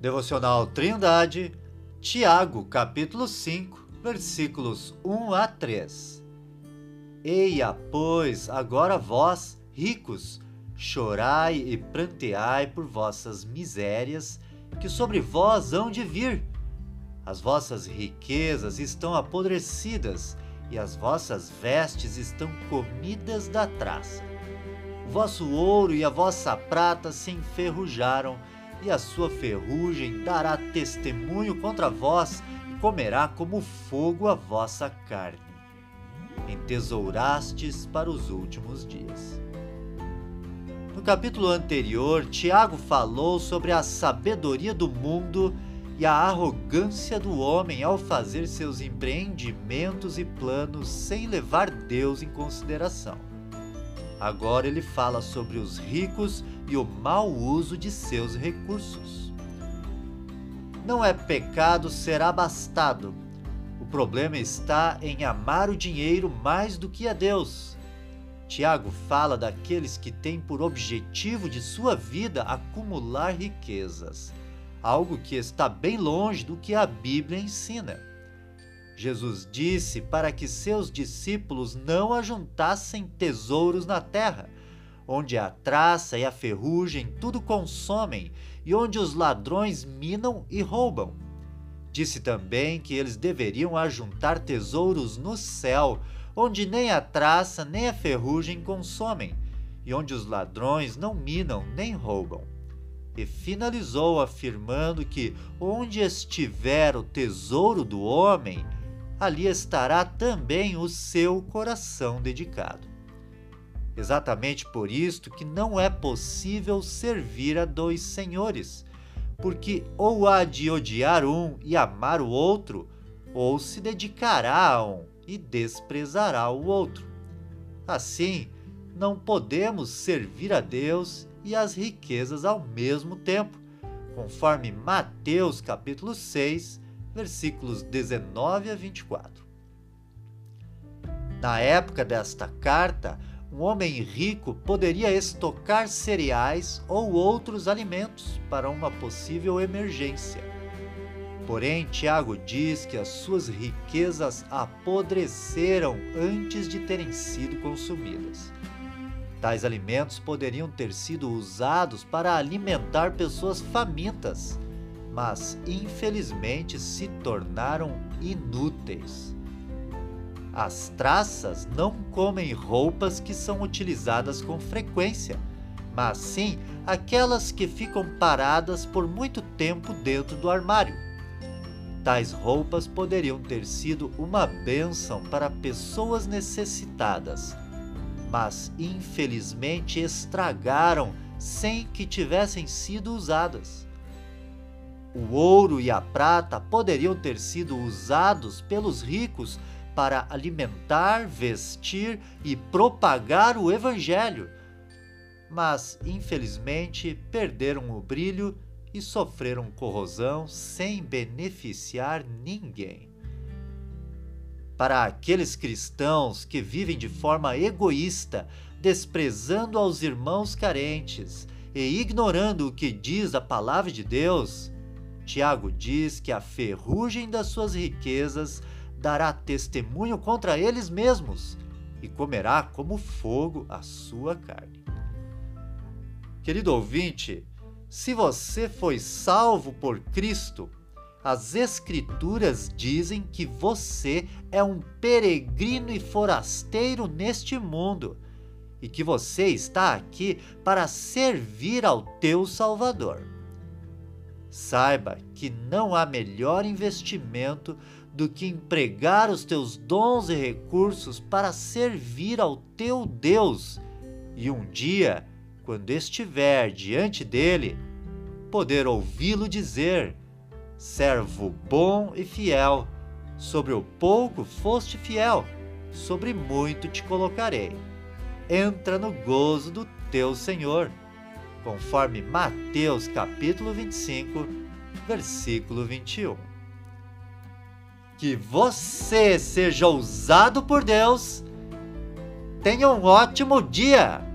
Devocional Trindade, Tiago, capítulo 5, versículos 1 a 3. Eia, pois, agora vós, ricos, chorai e pranteai por vossas misérias, que sobre vós hão de vir. As vossas riquezas estão apodrecidas, e as vossas vestes estão comidas da traça. O vosso ouro e a vossa prata se enferrujaram, e a sua ferrugem dará testemunho contra vós, e comerá como fogo a vossa carne. Entesourastes para os últimos dias. No capítulo anterior, Tiago falou sobre a sabedoria do mundo e a arrogância do homem ao fazer seus empreendimentos e planos sem levar Deus em consideração. Agora ele fala sobre os ricos e o mau uso de seus recursos. Não é pecado ser abastado. O problema está em amar o dinheiro mais do que a Deus. Tiago fala daqueles que têm por objetivo de sua vida acumular riquezas, algo que está bem longe do que a Bíblia ensina. Jesus disse para que seus discípulos não ajuntassem tesouros na terra, onde a traça e a ferrugem tudo consomem e onde os ladrões minam e roubam. Disse também que eles deveriam ajuntar tesouros no céu, onde nem a traça nem a ferrugem consomem, e onde os ladrões não minam nem roubam. E finalizou afirmando que onde estiver o tesouro do homem, ali estará também o seu coração dedicado. Exatamente por isto que não é possível servir a dois senhores, porque ou há de odiar um e amar o outro, ou se dedicará a um e desprezará o outro. Assim, não podemos servir a Deus e as riquezas ao mesmo tempo, conforme Mateus capítulo 6, versículos 19 a 24. Na época desta carta, um homem rico poderia estocar cereais ou outros alimentos para uma possível emergência. Porém, Tiago diz que as suas riquezas apodreceram antes de terem sido consumidas. Tais alimentos poderiam ter sido usados para alimentar pessoas famintas mas infelizmente se tornaram inúteis. As traças não comem roupas que são utilizadas com frequência, mas sim aquelas que ficam paradas por muito tempo dentro do armário. Tais roupas poderiam ter sido uma bênção para pessoas necessitadas, mas infelizmente estragaram sem que tivessem sido usadas. O ouro e a prata poderiam ter sido usados pelos ricos para alimentar, vestir e propagar o Evangelho, mas infelizmente perderam o brilho e sofreram corrosão sem beneficiar ninguém. Para aqueles cristãos que vivem de forma egoísta, desprezando aos irmãos carentes e ignorando o que diz a palavra de Deus, Tiago diz que a ferrugem das suas riquezas dará testemunho contra eles mesmos e comerá como fogo a sua carne. Querido ouvinte, se você foi salvo por Cristo, as Escrituras dizem que você é um peregrino e forasteiro neste mundo e que você está aqui para servir ao teu Salvador. Saiba que não há melhor investimento do que empregar os teus dons e recursos para servir ao teu Deus e um dia, quando estiver diante dele, poder ouvi-lo dizer: Servo bom e fiel, sobre o pouco foste fiel, sobre muito te colocarei. Entra no gozo do teu Senhor conforme Mateus capítulo 25, versículo 21. Que você seja usado por Deus. Tenha um ótimo dia!